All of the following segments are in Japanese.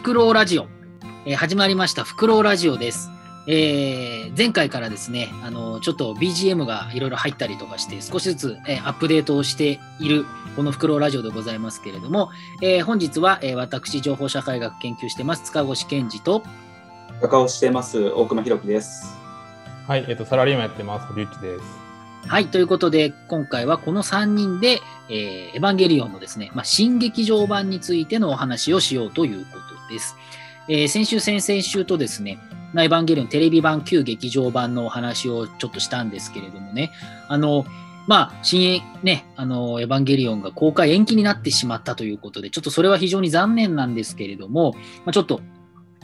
フクロウラジオ、えー始まりましたフクロウラジオです。えー前回からですね、あのちょっと BGM がいろいろ入ったりとかして、少しずつ、えーアップデートをしているこのフクロウラジオでございますけれども、えー本日は、えー私、情報社会学研究してます、塚越健二と、画家をしてます大熊弘樹です。はい、えっと、サラリーマンやってます、堀内です。はい、ということで、今回はこの3人で、えーエヴァンゲリオンのですね、まあ、新劇場版についてのお話をしようということです。えー先週、先々週とですね、まあエヴァンゲリオンテレビ版旧劇場版のお話をちょっとしたんですけれどもね、あの、まあ、新ね、あの、エヴァンゲリオンが公開延期になってしまったということで、ちょっとそれは非常に残念なんですけれども、まあ、ちょっと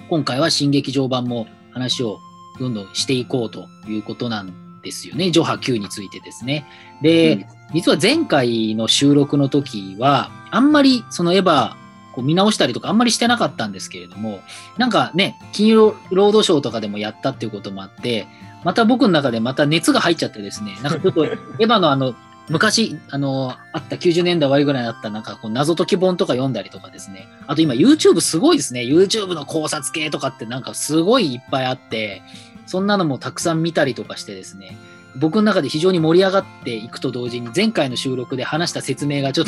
今回は新劇場版も話をどんどんしていこうということなんですよね。ジョハ Q についてですね。で、うん実は前回の収録の時は、あんまりそのエヴァこう見直したりとかあんまりしてなかったんですけれども、なんかね、金曜ロードショーとかでもやったっていうこともあって、また僕の中でまた熱が入っちゃってですね、なんかちょっと エヴァのあの、昔、あの、あった90年代終わりぐらいにあったなんかこう謎解き本とか読んだりとかですね。あと今 YouTube すごいですね。YouTube の考察系とかってなんかすごいいっぱいあって、そんなのもたくさん見たりとかしてですね。僕の中で非常に盛り上がっていくと同時に前回の収録で話した説明がちょっ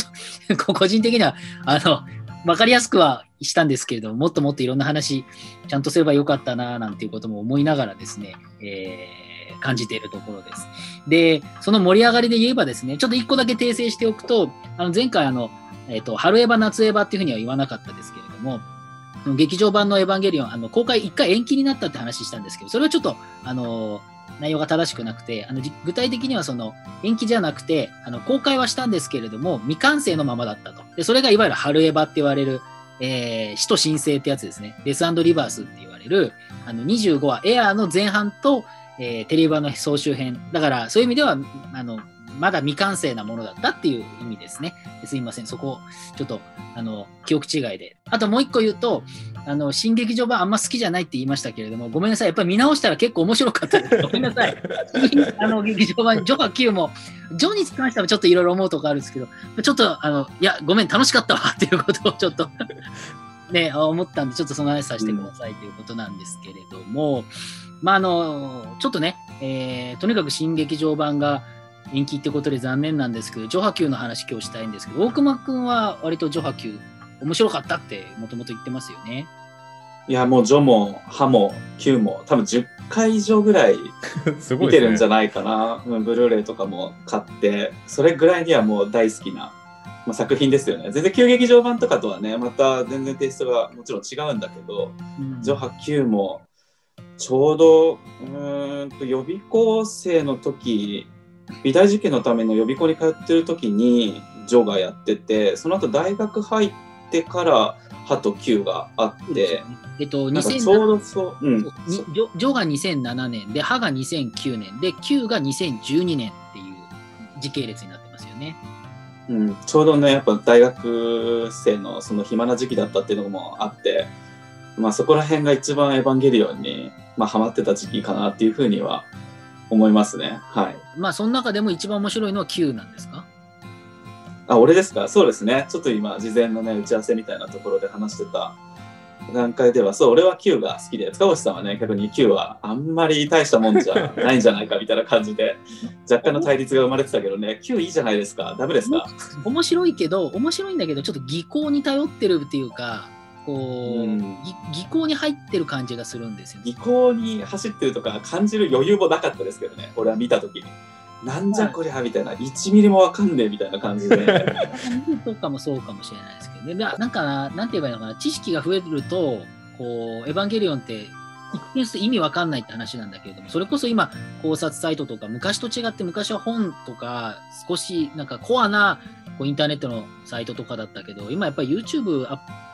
と 個人的にはあの分かりやすくはしたんですけれどももっともっといろんな話ちゃんとすればよかったななんていうことも思いながらですね、えー感じているところです。でその盛り上がりで言えばですねちょっと一個だけ訂正しておくとあの前回あの、えーと春エヴァ夏エヴァっていうふうには言わなかったですけれども劇場版のエヴァンゲリオン、あの公開1回延期になったって話したんですけど、それはちょっと、あの内容が正しくなくて、あの具体的にはその延期じゃなくて、あの公開はしたんですけれども、未完成のままだったと。でそれがいわゆる春エヴァって言われる、えー使徒申請ってやつですね。デスリバースって言われる、あの25話、エアーの前半と、えーテレビ版の総集編。だから、そういう意味では、あの、まだ未完成なものだったっていう意味ですね。すいません、そこ、ちょっと、あの、記憶違いで。あともう一個言うと、あの、新劇場版あんま好きじゃないって言いましたけれども、ごめんなさい。やっぱり見直したら結構面白かったです。ごめんなさい。あの、劇場版、ジョハ Q も、ジョに関してはちょっといろいろ思うとこあるんですけど、ちょっと、あの、いや、ごめん、楽しかったわっていうことをちょっと ね、思ったんで、ちょっとその話させてくださいということなんですけれども、まあ、あの、ちょっとね、えーとにかく新劇場版が延期ってことで残念なんですけど、ジョハ Q の話今日したいんですけど、大熊くんは割とジョハ Q 面白かったってもともと言ってますよね。いや、もうジョもハも Q も多分10回以上ぐらい 見てるん。じゃないかな。うんブルーレイとかも買って、それぐらいにはもう大好きな、まあ、作品ですよね。全然旧劇場版とかとはね、また全然テイストがもちろん違うんだけど、うんジョハ Q もちょうどうーんと予備校生の時美大受験のための予備校に通ってる時にジョがやっててその後大学入ってからハと Q があってえっと、なんかちょう2007どそう、うん、にジョジョが2007年で、ハが2009年で、Q が2012年っていう時系列になってますよね。うん、ちょうどねやっぱ大学生のその暇な時期だったっていうのもあって、まあ、そこら辺が一番エヴァンゲリオンに、まあ、ハマってた時期かなっていうふうには思いますねはい。まあ、その中でも一番面白いのは Q なんですか？あ、俺ですか？そうですね。ちょっと今、事前のね、打ち合わせみたいなところで話してた段階では、そう、俺は Q が好きで、塚越さんはね、逆に Q はあんまり大したもんじゃないんじゃないかみたいな感じで、若干の対立が生まれてたけどね、Q いいじゃないですか。ダメですか？面白いけど、面白いんだけど、ちょっと技巧に頼ってるっていうか、こう、うんぎ技巧に入ってる感じがするんですよね。技巧に走ってるとか感じる余裕もなかったですけどね、俺は見たときに。なんじゃこりゃみたいな、1ミリもわかんねえみたいな感じで。とかもそうかもしれないですけどね。なんかな、なんて言えばいいのかな、知識が増えると、こう、エヴァンゲリオンって、一見すると意味わかんないって話なんだけれども、それこそ今、考察サイトとか、昔と違って、昔は本とか、少しなんかコアなこうインターネットのサイトとかだったけど、今やっぱり YouTube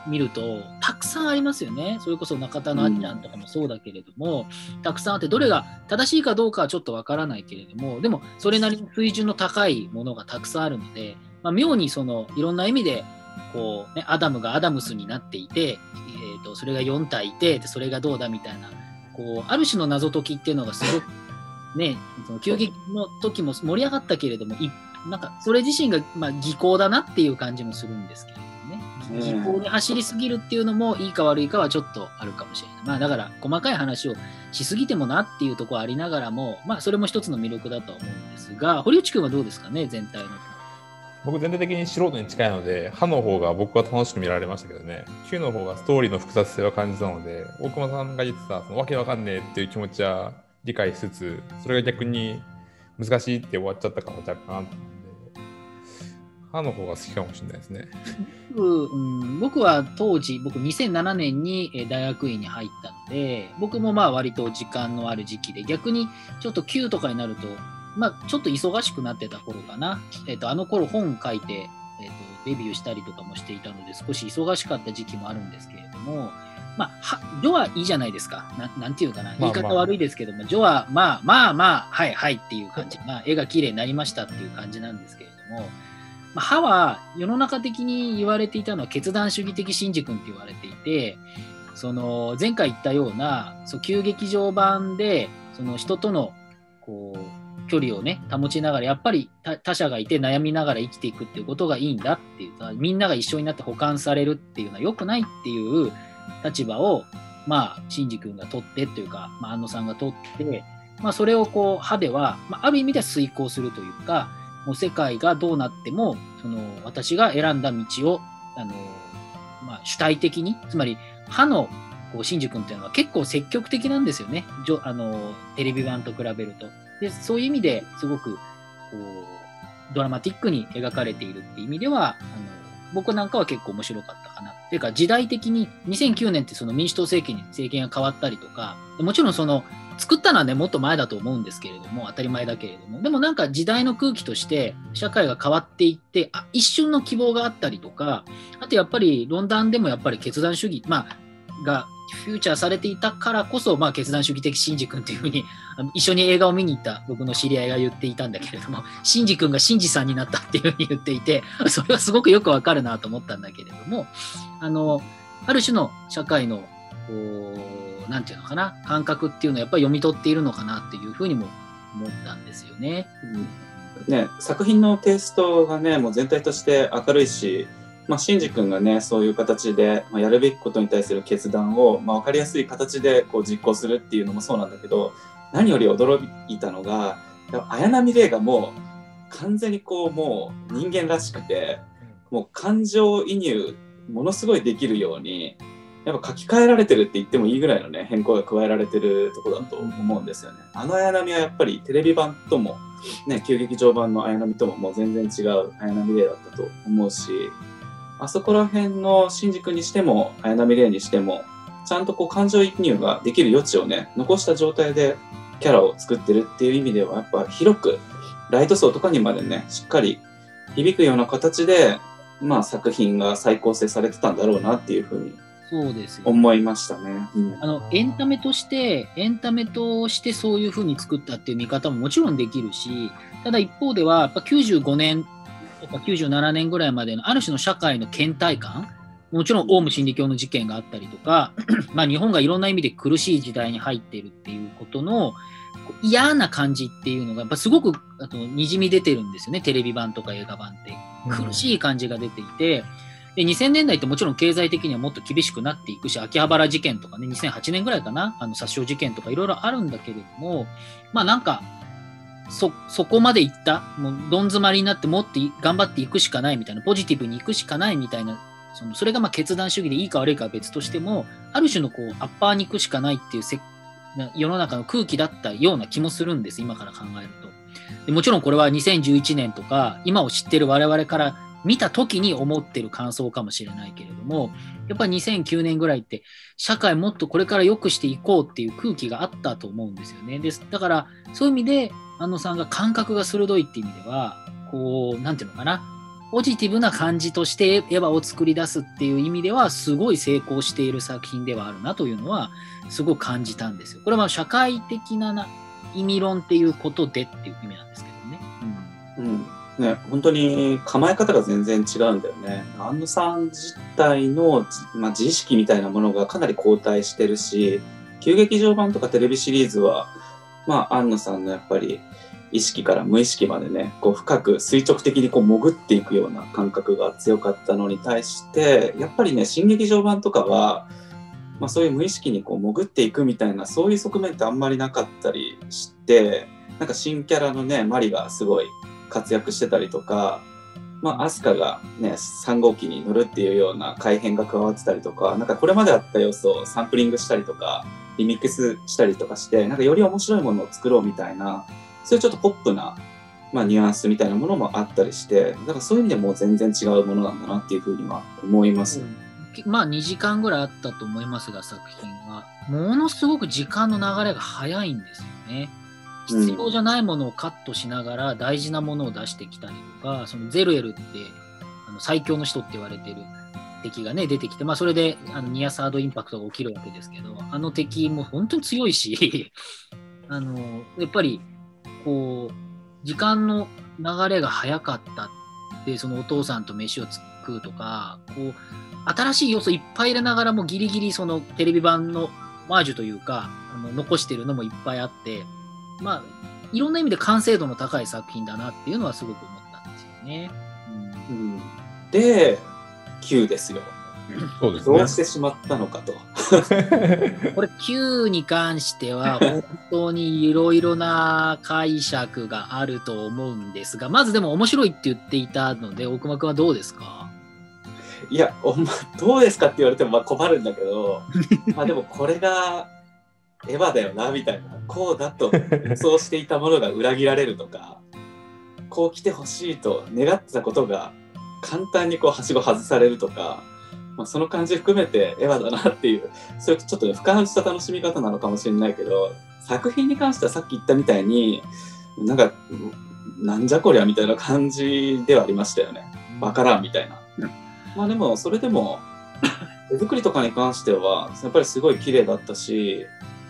見ると、たくさんありますよね。それこそ中田のあっちゃんとかもそうだけれども、たくさんあって、どれが正しいかどうかはちょっとわからないけれども、でも、それなりに水準の高いものがたくさんあるので、まあ、妙にそのいろんな意味でこう、ね、アダムがアダムスになっていて、えー、とそれが4体いてそれがどうだみたいなこうある種の謎解きっていうのがすごくねその急激の時も盛り上がったけれどもいなんかそれ自身が、まあ、技巧だなっていう感じもするんですけれどね。ね時効に走りすぎるっていうのもいいか悪いかはちょっとあるかもしれない。まあだから細かい話をしすぎてもなっていうところありながらも、まあそれも一つの魅力だとは思うんですが、堀内くんはどうですかね、全体の。僕全体的に素人に近いので、歯の方が僕は楽しく見られましたけどね、Q の方がストーリーの複雑性を感じたので、大熊さんが言ってた、そのわけわかんねえっていう気持ちは理解しつつ、それが逆に難しいって終わっちゃったから若干歯の方が好きかもしれないですね。うん、僕は当時、僕2007年にえー大学院に入ったので、僕もまあ割と時間のある時期で、逆にちょっと9とかになると、まあちょっと忙しくなってた頃かな。えっ、と、あの頃本書いて、えっ、と、デビューしたりとかもしていたので、少し忙しかった時期もあるんですけれども、まあ、は、ジョはいいじゃないですか。ななんていうかな。言い方悪いですけども、ジョはまあまあまあ、はいはいっていう感じ。まあ、絵が綺麗になりましたっていう感じなんですけれども、まあ、歯は世の中的に言われていたのは決断主義的真軸って言われていて、その前回言ったようなそう旧劇場版でその人とのこう距離をね保ちながらやっぱり他者がいて悩みながら生きていくっていうことがいいんだっていうみんなが一緒になって補完されるっていうのは良くないっていう立場をまあ真司君が取ってというか、まあ、安野さんが取って、まあ、それをこう歯では、まあ、ある意味では遂行するというかもう世界がどうなってもその私が選んだ道をあの、まあ、主体的につまり歯のこう真珠君っていうのは結構積極的なんですよねあのテレビ版と比べると。でそういう意味ですごくこうドラマティックに描かれているっていう意味ではあの僕なんかは結構面白かったかな。っていうか時代的に2009年ってその民主党政権に政権が変わったりとかもちろんその作ったのはねもっと前だと思うんですけれども当たり前だけれどもでもなんか時代の空気として社会が変わっていってあ一瞬の希望があったりとかあとやっぱり論壇でもやっぱり決断主義、まあ、がフューチャーされていたからこそ、まあ、決断主義的シンジ君というふうにあの一緒に映画を見に行った僕の知り合いが言っていたんだけれどもシンジ君がシンジさんになったっていうふうに言っていてそれはすごくよくわかるなと思ったんだけれどもあのある種の社会のこうなんていうのかな感覚っていうのをやっぱり読み取っているのかなっていうふうにも思ったんですよね。うんね、作品のテイストがねもう全体として明るいし、まあ、シンジ君がねそういう形で、まあ、やるべきことに対する決断を、まあ、分かりやすい形でこう実行するっていうのもそうなんだけど何より驚いたのが綾波レイがもう完全にこうもう人間らしくてもう感情移入ものすごいできるようにやっぱ書き換えられてるって言ってもいいぐらいのね変更が加えられてるとこだと思うんですよね。あの綾波はやっぱりテレビ版ともね、旧劇場版の綾波とももう全然違う綾波レイだったと思うしあそこら辺の新宿にしても綾波レイにしてもちゃんとこう感情移入ができる余地をね残した状態でキャラを作ってるっていう意味ではやっぱ広くライト層とかにまでねしっかり響くような形で、まあ、作品が再構成されてたんだろうなっていうふうにそうですよ思いましたね。うんあのエンタメとして、エンタメとしてそういうふうに作ったっていう見方ももちろんできるし、ただ一方では、やっぱ95年とか97年ぐらいまでのある種の社会の倦怠感、もちろんオウム真理教の事件があったりとか、まあ日本がいろんな意味で苦しい時代に入っているっていうことの嫌な感じっていうのが、やっぱすごくあとにじみ出てるんですよね、テレビ版とか映画版って。苦しい感じが出ていて、で2000年代ってもちろん経済的にはもっと厳しくなっていくし、秋葉原事件とかね、2008年ぐらいかな、あの殺傷事件とかいろいろあるんだけれども、まあなんか、そ、そこまでいった、もうどん詰まりになってもっと頑張っていくしかないみたいな、ポジティブに行くしかないみたいな、そのそれがま決断主義でいいか悪いかは別としても、ある種のこう、アッパーに行くしかないっていうせ世の中の空気だったような気もするんです、今から考えると。でもちろんこれは2011年とか、今を知ってる我々から見た時に思ってる感想かもしれないけれども、やっぱり2009年ぐらいって、社会もっとこれから良くしていこうっていう空気があったと思うんですよね。ですだから、そういう意味で、安野さんが感覚が鋭いっていう意味では、こう、なんていうのかな、ポジティブな感じとしてエヴァを作り出すっていう意味では、すごい成功している作品ではあるなというのは、すごく感じたんですよ。これは社会的なな意味論っていうことでっていう意味なんですけどね。うんね、本当に構え方が全然違うんだよね。安野さん自体の、まあ、自意識みたいなものがかなり後退してるし、旧劇場版とかテレビシリーズは、まあ、安野さんのやっぱり意識から無意識までねこう深く垂直的にこう潜っていくような感覚が強かったのに対してやっぱりね新劇場版とかは、まあ、そういう無意識にこう潜っていくみたいなそういう側面ってあんまりなかったりしてなんか新キャラのねマリがすごい活躍してたりとか。まあ、アスカがね3号機に乗るっていうような改変が加わってたりとかなんかこれまであった要素をサンプリングしたりとかリミックスしたりとかしてなんかより面白いものを作ろうみたいなそういうちょっとポップな、まあ、ニュアンスみたいなものもあったりしてだからそういう意味でもう全然違うものなんだなっていうふうには思います。うんまあ2時間ぐらいあったと思いますが作品はものすごく時間の流れが早いんですよね。必要じゃないものをカットしながら大事なものを出してきたりとか、そのゼルエルってあの最強の人って言われてる敵がね出てきて、まあ、それであのニアサードインパクトが起きるわけですけど、あの敵も本当に強いし、あのやっぱりこう時間の流れが早かったで、そのお父さんと飯を食うとか、こう新しい要素いっぱい入れながらもギリギリそのテレビ版のマージュというか、あの残してるのもいっぱいあって、まあ、いろんな意味で完成度の高い作品だなっていうのはすごく思ったんですよね。うん、で Q ですよ。そうですねどう。してしまったのかと。これ Q に関しては 本当にいろいろな解釈があると思うんですが、まずでも面白いって言っていたので、大熊君はどうですか？いや、お前どうですかって言われてもまあ困るんだけど、まあでもこれがエヴァだよなみたいな、こうだと予想していたものが裏切られるとか、こう来てほしいと願ってたことが簡単にこうはしご外されるとか、まあ、その感じ含めてエヴァだなっていう、そういうちょっとね俯瞰した楽しみ方なのかもしれないけど、作品に関してはさっき言ったみたいに、なんか、なんじゃこりゃみたいな感じではありましたよね。わからんみたいな。まあでも、それでも、手作りとかに関しては、やっぱりすごい綺麗だったし、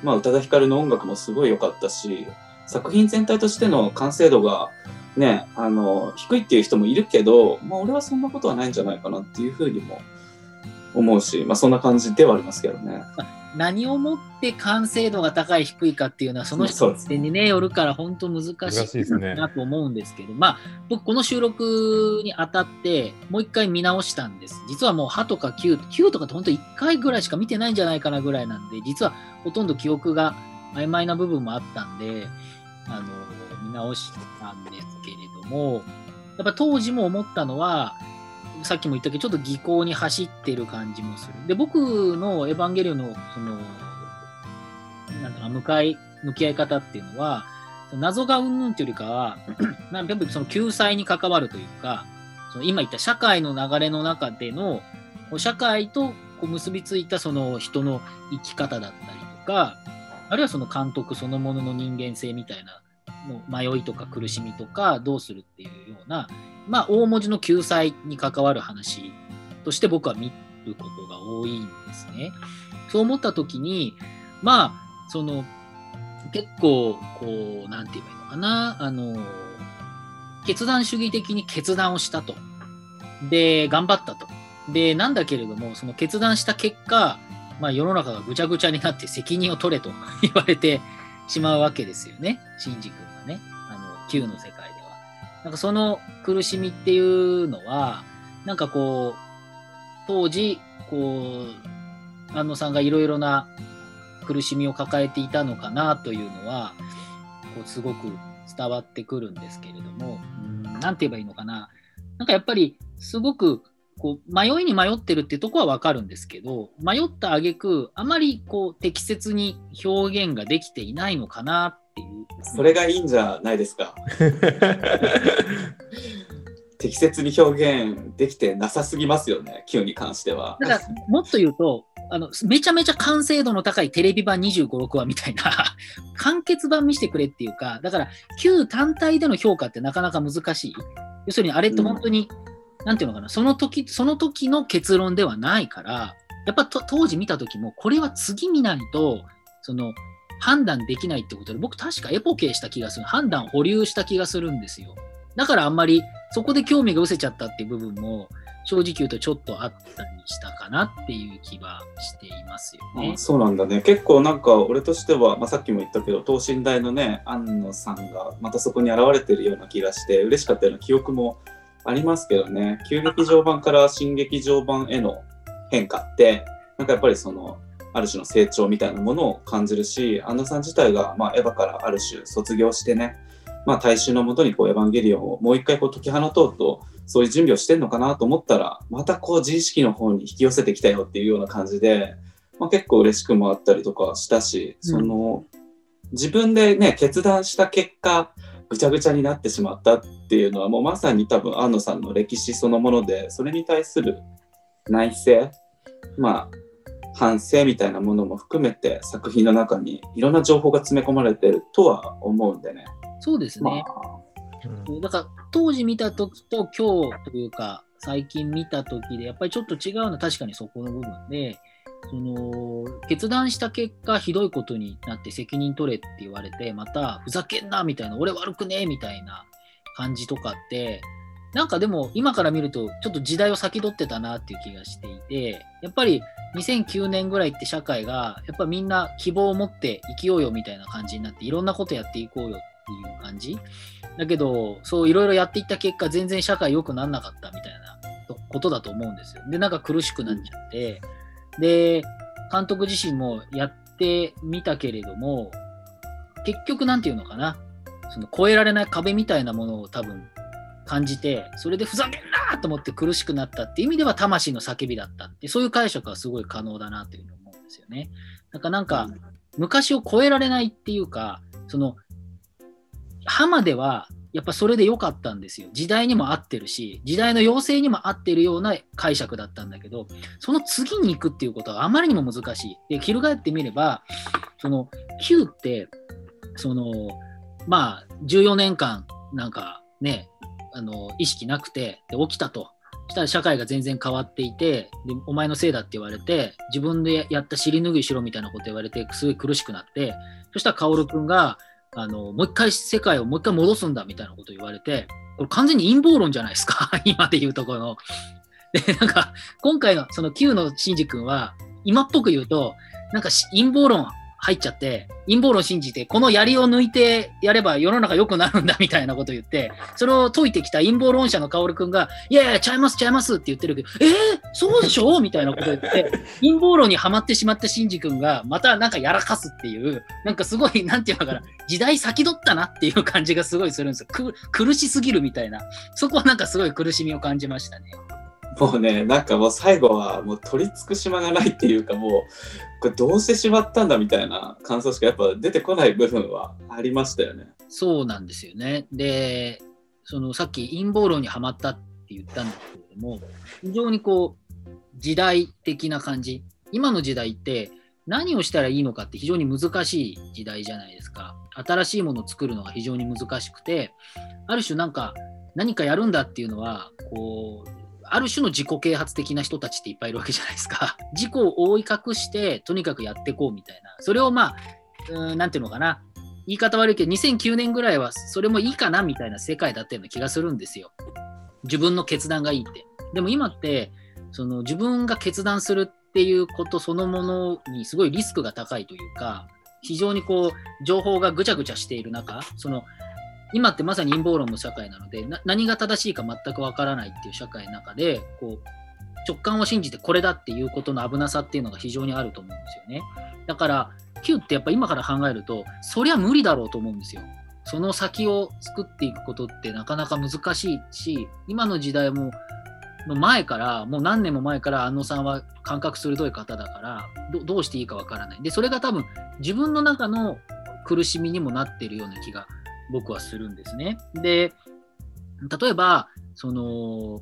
まあ、宇多田ヒカルの音楽もすごい良かったし、作品全体としての完成度が、ね、あの、低いっていう人もいるけど、まあ、俺はそんなことはないんじゃないかなっていうふうにも思うし、まあ、そんな感じではありますけどね。何をもって完成度が高い低いかっていうのはその人にねよるから本当難し難しいですね。いなと思うんですけど、まあ僕この収録にあたってもう一回見直したんです。実はもう歯とか9 9とかって本当1回ぐらいしか見てないんじゃないかなぐらいなんで実はほとんど記憶が曖昧な部分もあったんであの見直したんですけれどもやっぱ当時も思ったのはさっきも言ったけど、ちょっと技巧に走ってる感じもする。で、僕のエヴァンゲリオンの、その、なんだろう、向かい、向き合い方っていうのは、謎がうんぬんっていうよりかは、なんかその救済に関わるというか、その今言った社会の流れの中での、こう社会とこう結びついたその人の生き方だったりとか、あるいはその監督そのものの人間性みたいなの迷いとか苦しみとかどうするっていうような、まあ、大文字の救済に関わる話として僕は見ることが多いんですね。そう思った時に、まあ、その、結構、こう、なんて言えばいいのかな、あの、決断主義的に決断をしたと。で、頑張ったと。で、なんだけれども、その決断した結果、まあ、世の中がぐちゃぐちゃになって責任を取れと言われてしまうわけですよね。シンジ君がね。あの、Q の世界では。なんかその苦しみっていうのは、なんかこう、当時、こう、安野さんがいろいろな苦しみを抱えていたのかなというのは、こうすごく伝わってくるんですけれども、うんなんて言えばいいのかな。なんかやっぱり、すごく、こう迷いに迷ってるってとこはわかるんですけど、迷った挙句あまりこう適切に表現ができていないのかなっ。それがいいんじゃないですか。適切に表現できてなさすぎますよね、Q に関しては。だからもっと言うと、あのめちゃめちゃ完成度の高いテレビ版25、6話みたいな 完結版見せてくれっていうか、だから旧単体での評価ってなかなか難しい。要するにあれって本当に、なんていうのかな、その時、その時の結論ではないから、やっぱと当時見た時も、これは次見ないと、その判断できないってことで、僕確かエポケーした気がする。判断保留した気がするんですよ。だからあんまりそこで興味が失せちゃったっていう部分も正直言うとちょっとあったりしたかなっていう気はしていますよね。あそうなんだね結構なんか俺としては、まあ、さっきも言ったけど等身大のね安野さんがまたそこに現れてるような気がして嬉しかったような記憶もありますけどね旧劇場版から新劇場版への変化ってなんかやっぱりそのある種の成長みたいなものを感じるし安野さん自体が、まあ、エヴァからある種卒業してね、まあ、大衆のもとにこうエヴァンゲリオンをもう一回こう解き放とうとそういう準備をしてんのかなと思ったらまたこう自意識の方に引き寄せてきたよっていうような感じで、まあ、結構嬉しくもあったりとかしたし、その自分でね決断した結果ぐちゃぐちゃになってしまったっていうのはもうまさに多分安野さんの歴史そのものでそれに対する内省まあ反省みたいなものも含めて作品の中にいろんな情報が詰め込まれてるとは思うんでね。そうですね。まあうんだから当時見た時と今日というか最近見た時でやっぱりちょっと違うのは確かにそこの部分でその決断した結果ひどいことになって責任取れって言われてまたふざけんなみたいな俺悪くねえみたいな感じとかってなんかでも今から見るとちょっと時代を先取ってたなっていう気がしていてやっぱり2009年ぐらいって社会がやっぱみんな希望を持って生きようよみたいな感じになっていろんなことやっていこうよっていう感じ。だけど、そういろいろやっていった結果、全然社会良くならなかったみたいなことだと思うんですよ。で、なんか苦しくなっちゃって、で、監督自身もやってみたけれども、結局なんていうのかな、その越えられない壁みたいなものを多分感じて、それでふざけんなと思って苦しくなったっていう意味では魂の叫びだったって、そういう解釈はすごい可能だなというふうに思うんですよね。なんかなんか、昔を超えられないっていうか、その浜ではやっぱそれで良かったんですよ。時代にも合ってるし、時代の要請にも合ってるような解釈だったんだけど、その次に行くっていうことはあまりにも難しい。で、翻ってみれば、その Q って、その、まあ、14年間、なんかね、あの、意識なくて、で、起きたと。したら社会が全然変わっていて、でお前のせいだって言われて、自分でやった尻拭いしろみたいなこと言われて、すごい苦しくなって、そしたら薫君が、あの、もう一回世界をもう一回戻すんだみたいなこと言われて、これ完全に陰謀論じゃないですか、今で言うところの。で、なんか、今回のその Q のシンジ君は、今っぽく言うと、なんか陰謀論入っちゃって、陰謀論信じて、この槍を抜いてやれば世の中良くなるんだみたいなこと言って、それを解いてきた陰謀論者の薫君が、いやいや、ちゃいます、ちゃいますって言ってるけど、えー、そうでしょ？みたいなこと言って、陰謀論にはまってしまったシンジ君が、またなんかやらかすっていう、なんかすごい、なんていうのかな、時代先取ったなっていう感じがすごいするんですよ。苦しすぎるみたいな。そこはなんかすごい苦しみを感じましたね。もうね、なんかもう最後はもう取り付く島がないっていうかもう、これどうしてしまったんだみたいな感想しかやっぱ出てこない部分はありましたよね。そうなんですよね。で、そのさっき陰謀論にはまったって言ったんですけれども、非常にこう、時代的な感じ。今の時代って何をしたらいいのかって非常に難しい時代じゃないですか。新しいものを作るのが非常に難しくて、ある種なんか何かやるんだっていうのは、こう、ある種の自己啓発的な人たちっていっぱいいるわけじゃないですか。自己を覆い隠して、とにかくやっていこうみたいな。それをまあ、うんなんていうのかな。言い方悪いけど、2009年ぐらいはそれもいいかなみたいな世界だったような気がするんですよ。自分の決断がいいって。でも今って、その自分が決断するっていうことそのものにすごいリスクが高いというか、非常にこう、情報がぐちゃぐちゃしている中、その、今ってまさに陰謀論の社会なので、な何が正しいか全くわからないっていう社会の中で、こう、直感を信じてこれだっていうことの危なさっていうのが非常にあると思うんですよね。だから、Q ってやっぱ今から考えると、そりゃ無理だろうと思うんですよ。その先を作っていくことってなかなか難しいし、今の時代も、前から、もう何年も前から庵野さんは感覚鋭い方だからど、どうしていいかわからない。で、それが多分自分の中の苦しみにもなっているような気が僕はするんですね。で、例えば、その、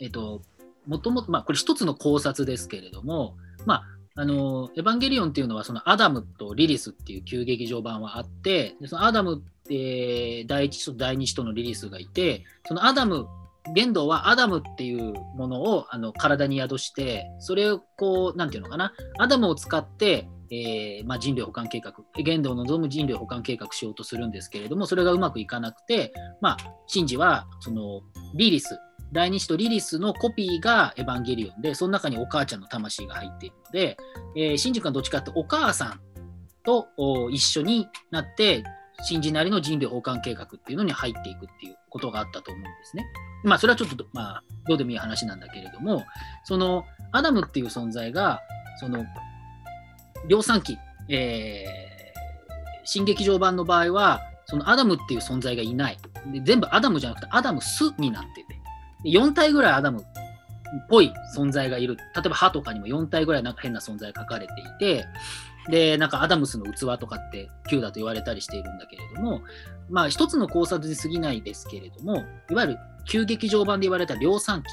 えっと、もともと、まあ、これ一つの考察ですけれども、まあ、あの、エヴァンゲリオンっていうのは、そのアダムとリリスっていう旧劇場版はあって、でそのアダムって第一と第二使徒のリリスがいて、そのアダム、玄道はアダムっていうものをあの体に宿して、それをこう、なんていうのかな、アダムを使って、えーまあ、人類保管計画、玄道を望む人類保管計画しようとするんですけれども、それがうまくいかなくて、まあ、シンジはそのリリス第二子とリリスのコピーがエヴァンゲリオンで、その中にお母ちゃんの魂が入っているので、えー、シンジ君はどっちかってお母さんと一緒になって、シンジなりの人類補完計画っていうのに入っていくっていうことがあったと思うんですね。まあ、それはちょっと、まあ、どうでもいい話なんだけれども、その、アダムっていう存在が、その、量産機、えー、新劇場版の場合は、そのアダムっていう存在がいない。で全部アダムじゃなくてアダムスになってて、4体ぐらいアダムっぽい存在がいる。例えば破とかにも4体ぐらいなんか変な存在が書かれていて、で、なんかアダムスの器とかって9だと言われたりしているんだけれども、まあ一つの考察で過ぎないですけれども、いわゆる旧劇場版で言われた量産機。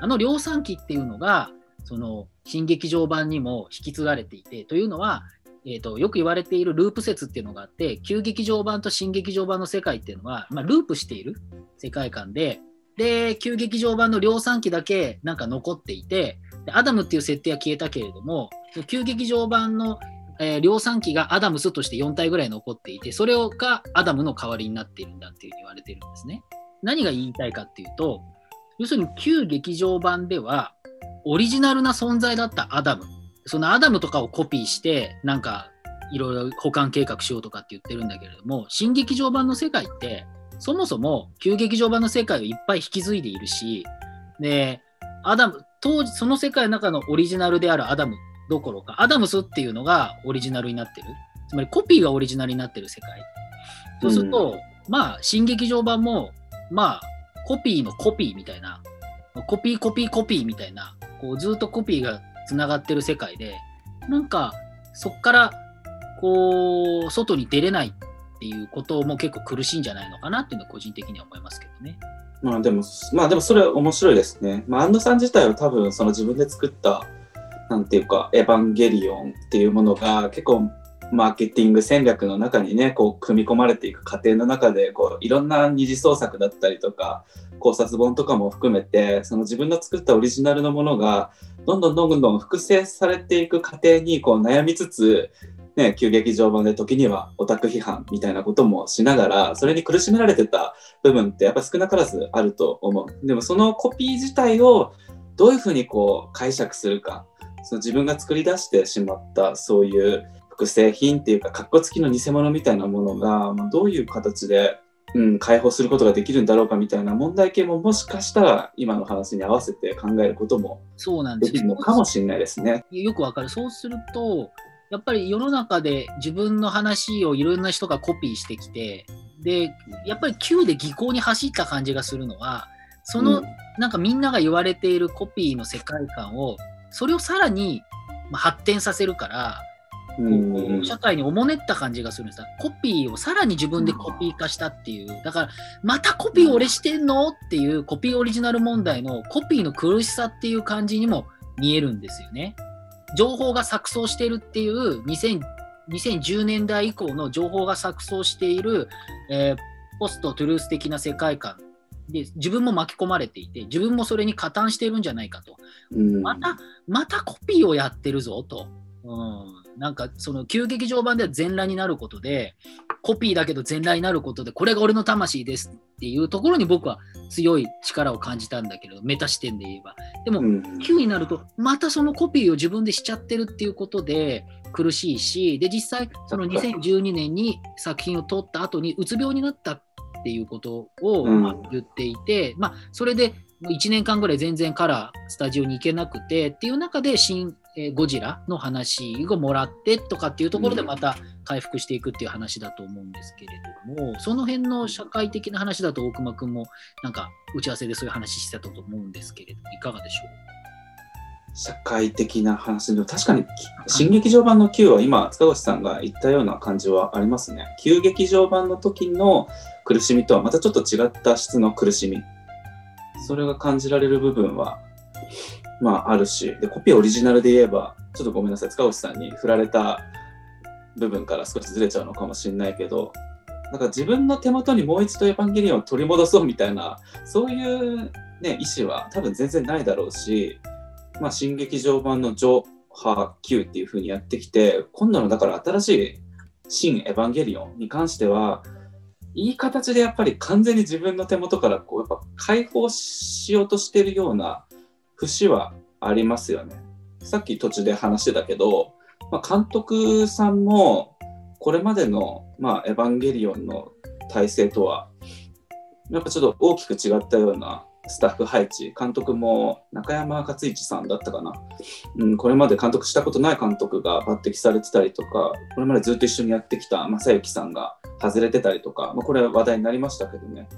あの量産機っていうのが、その新劇場版にも引き継がれていて、というのは、えーと、よく言われているループ説っていうのがあって、旧劇場版と新劇場版の世界っていうのは、まあ、ループしている世界観で、で、旧劇場版の量産機だけなんか残っていて、でアダムっていう設定は消えたけれども、旧劇場版の、えー、量産機がアダムスとして4体ぐらい残っていて、それがアダムの代わりになっているんだっていうふうに言われているんですね。何が言いたいかっていうと、要するに旧劇場版では、オリジナルな存在だったアダム。そのアダムとかをコピーして、なんかいろいろ補完計画しようとかって言ってるんだけれども、新劇場版の世界って、そもそも旧劇場版の世界をいっぱい引き継いでいるし、で、アダム、当時その世界の中のオリジナルであるアダムどころか、アダムスっていうのがオリジナルになってる。つまりコピーがオリジナルになってる世界。そうすると、うん、まあ、新劇場版も、まあ、コピーのコピーみたいな、コピーコピーコピーみたいな、こうずっとコピーがつながってる世界で、なんか、そっから、こう、外に出れないっていうことも結構苦しいんじゃないのかなっていうのは個人的には思いますけどね。まあでも、まあでもそれは面白いですね。まあ、安藤さん自体は多分その自分で作った、なんていうか、エヴァンゲリオンっていうものが結構マーケティング戦略の中にね、こう組み込まれていく過程の中で、こういろんな二次創作だったりとか、考察本とかも含めて、その自分の作ったオリジナルのものが、どんどんどんどん複製されていく過程にこう悩みつつ、ね、旧劇場版で時にはオタク批判みたいなこともしながら、それに苦しめられてた部分ってやっぱ少なからずあると思う。でもそのコピー自体をどういうふうにこう解釈するか、その自分が作り出してしまったそういう複製品っていうか、かっこつきの偽物みたいなものが、まあ、どういう形でうん、解放することができるんだろうかみたいな問題系ももしかしたら今の話に合わせて考えることもできるのかもしれないですね。よくわかる。そうすると、やっぱり世の中で自分の話をいろんな人がコピーしてきて、で、やっぱり Q で技巧に走った感じがするのは、その、うん、なんかみんなが言われているコピーの世界観を、それをさらに発展させるから、うん、社会におもねった感じがするんです。コピーをさらに自分でコピー化したっていう。だから、またコピー俺してんの？っていうコピーオリジナル問題のコピーの苦しさっていう感じにも見えるんですよね。情報が錯綜してるっていう2010年代以降の情報が錯綜している、えー、ポストトゥルース的な世界観で自分も巻き込まれていて自分もそれに加担してるんじゃないかと、うん、またまたコピーをやってるぞと、うん、なんかその旧劇場版では全裸になることでコピーだけど全裸になることでこれが俺の魂ですっていうところに僕は強い力を感じたんだけどメタ視点で言えば。でも、9になるとまたそのコピーを自分でしちゃってるっていうことで苦しいしで実際その2012年に作品を撮った後にうつ病になったっていうことを、ま言っていて、まあ、それで1年間ぐらい全然カラースタジオに行けなくてっていう中で新えゴジラの話をもらってとかっていうところでまた回復していくっていう話だと思うんですけれども、うん、その辺の社会的な話だと大熊君もなんか打ち合わせでそういう話してたと思うんですけれどいかがでしょう？社会的な話で確かに新劇場版の Q は今塚越さんが言ったような感じはありますね。旧劇場版の時の苦しみとはまたちょっと違った質の苦しみ。それが感じられる部分はまあ、あるしでコピーオリジナルで言えばちょっとごめんなさい。塚越さんに振られた部分から少しずれちゃうのかもしれないけどなんか自分の手元にもう一度エヴァンゲリオンを取り戻そうみたいなそういう、ね、意思は多分全然ないだろうし、まあ、新劇場版の「ジョハ Q」っていう風にやってきて今度のだから新しい「新エヴァンゲリオン」に関してはいい形でやっぱり完全に自分の手元からこうやっぱ解放しようとしてるような節はありますよね。さっき途中で話してたけど、まあ、監督さんもこれまでの、まあ、エヴァンゲリオンの体制とはやっぱちょっと大きく違ったようなスタッフ配置、監督も中山勝一さんだったかな、うん、これまで監督したことない監督が抜擢されてたりとか、これまでずっと一緒にやってきた正幸さんが外れてたりとか、まあ、これは話題になりましたけどね、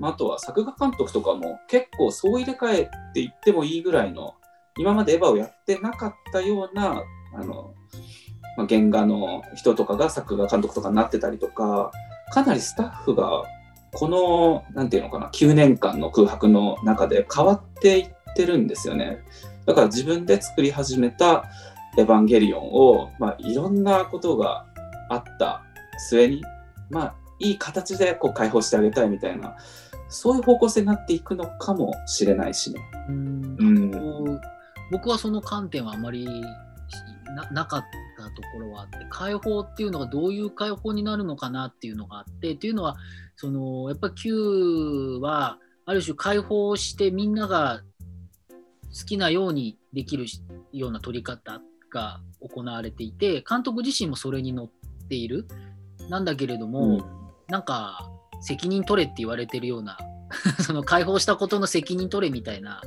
まあ、あとは作画監督とかも結構総入れ替えって言ってもいいぐらいの、今までエヴァをやってなかったような、あのまあ、原画の人とかが作画監督とかになってたりとか、かなりスタッフがこの、なんていうのかな、9年間の空白の中で変わっていってるんですよね。だから自分で作り始めたエヴァンゲリオンを、まあ、いろんなことがあった末に、まあ、いい形でこう解放してあげたいみたいな、そういう方向性になっていくのかもしれないしね。うん、僕はその観点はあまりなかったところはあって解放っていうのがどういう解放になるのかなっていうのがあってっていうのはそのやっぱ Q はある種解放してみんなが好きなようにできるような取り方が行われていて監督自身もそれに乗っている。なんだけれども、うん、なんか責任取れって言われてるような その解放したことの責任取れみたいな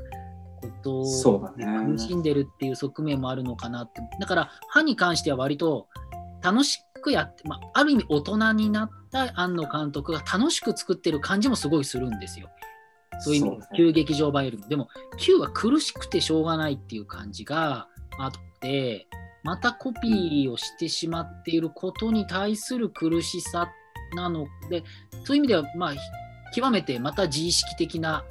ことを苦しんでるっていう側面もあるのかなってだから歯に関しては割と楽しくやって、まあ、ある意味大人になった庵野監督が楽しく作ってる感じもすごいするんですよ。そういう意味で、旧劇場版よりも。でも、旧は苦しくてしょうがないっていう感じがあって、またコピーをしてしまっていることに対する苦しさなので、そういう意味では、まあ、極めてまた自意識的な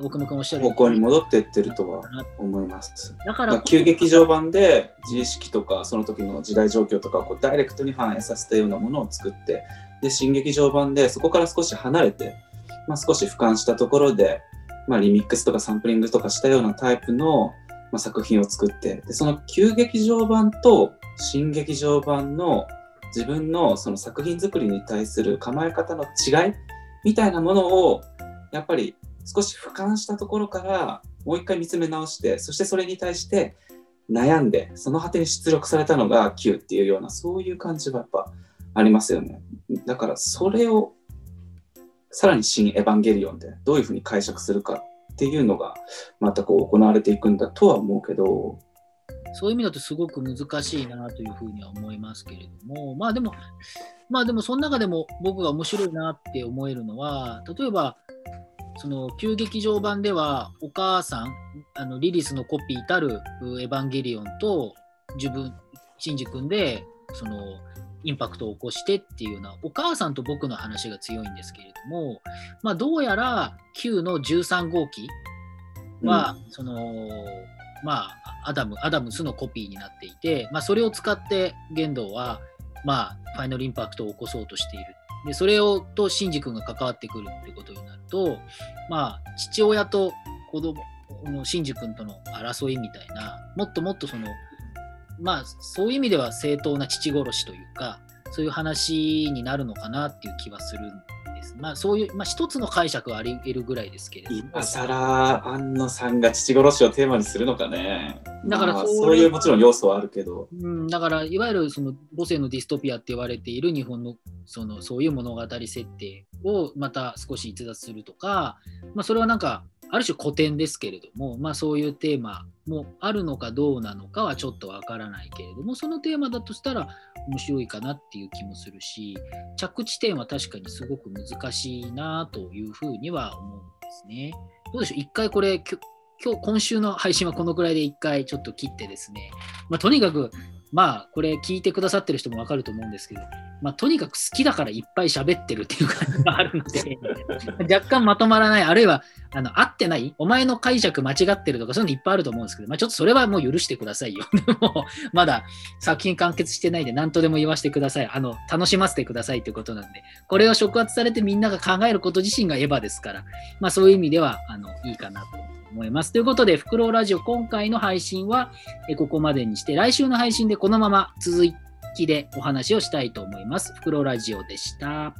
僕もおっしゃる方向に戻っていってるとは思います。だから旧劇場版で自意識とかその時の時代状況とかをこうダイレクトに反映させたようなものを作ってで新劇場版でそこから少し離れて、まあ、少し俯瞰したところで、まあ、リミックスとかサンプリングとかしたようなタイプの、まあ、作品を作ってでその旧劇場版と新劇場版の自分のその作品作りに対する構え方の違いみたいなものをやっぱり少し俯瞰したところからもう一回見つめ直してそしてそれに対して悩んでその果てに出力されたのが Q っていうようなそういう感じはやっぱありますよね。だからそれをさらに新エヴァンゲリオンでどういうふうに解釈するかっていうのがまたこう行われていくんだとは思うけどそういう意味だとすごく難しいなというふうには思いますけれどもまあでもまあでもその中でも僕が面白いなって思えるのは例えばその旧劇場版ではお母さんあのリリスのコピーたるエヴァンゲリオンと自分シンジ君でそのインパクトを起こしてっていうようなお母さんと僕の話が強いんですけれども、まあ、どうやら旧の13号機は、うん、そのまあアダムアダムスのコピーになっていて、まあ、それを使って玄道はまあファイナルインパクトを起こそうとしているでそれをとシンジ君が関わってくるってことになるとまあ父親と子供のシンジ君との争いみたいなもっともっとそのまあそういう意味では正当な父殺しというかそういう話になるのかなっていう気はするん。まあそういう、まあ、一つの解釈はあり得るぐらいですけれども。今更安野さんが父殺しをテーマにするのかね。だからそう,、そういうもちろん要素はあるけど。うん、だからいわゆるその母性のディストピアって言われている日本のそのそういう物語設定をまた少し逸脱するとか、まあ、それはなんかある種古典ですけれども、まあ、そういうテーマもあるのかどうなのかはちょっとわからないけれどもそのテーマだとしたら面白いかなっていう気もするし着地点は確かにすごく難しいなというふうには思うんですね。どうでしょう？一回これ今日今週の配信はこのくらいで一回ちょっと切ってですね、まあ、とにかくまあこれ聞いてくださってる人もわかると思うんですけどまあ、とにかく好きだからいっぱい喋ってるっていう感じがあるので 若干まとまらない、あるいはあの合ってない、お前の解釈間違ってるとか、そういうのいっぱいあると思うんですけど、まあ、ちょっとそれはもう許してくださいよ。でも、まだ作品完結してないで、何とでも言わせてください。あの、楽しませてくださいということなんで、これを触発されてみんなが考えること自身がエヴァですから、まあ、そういう意味ではあのいいかなと思います。ということで、フクロウラジオ、今回の配信はここまでにして、来週の配信でこのまま続いて、きでお話をしたいと思います。袋ラジオでした。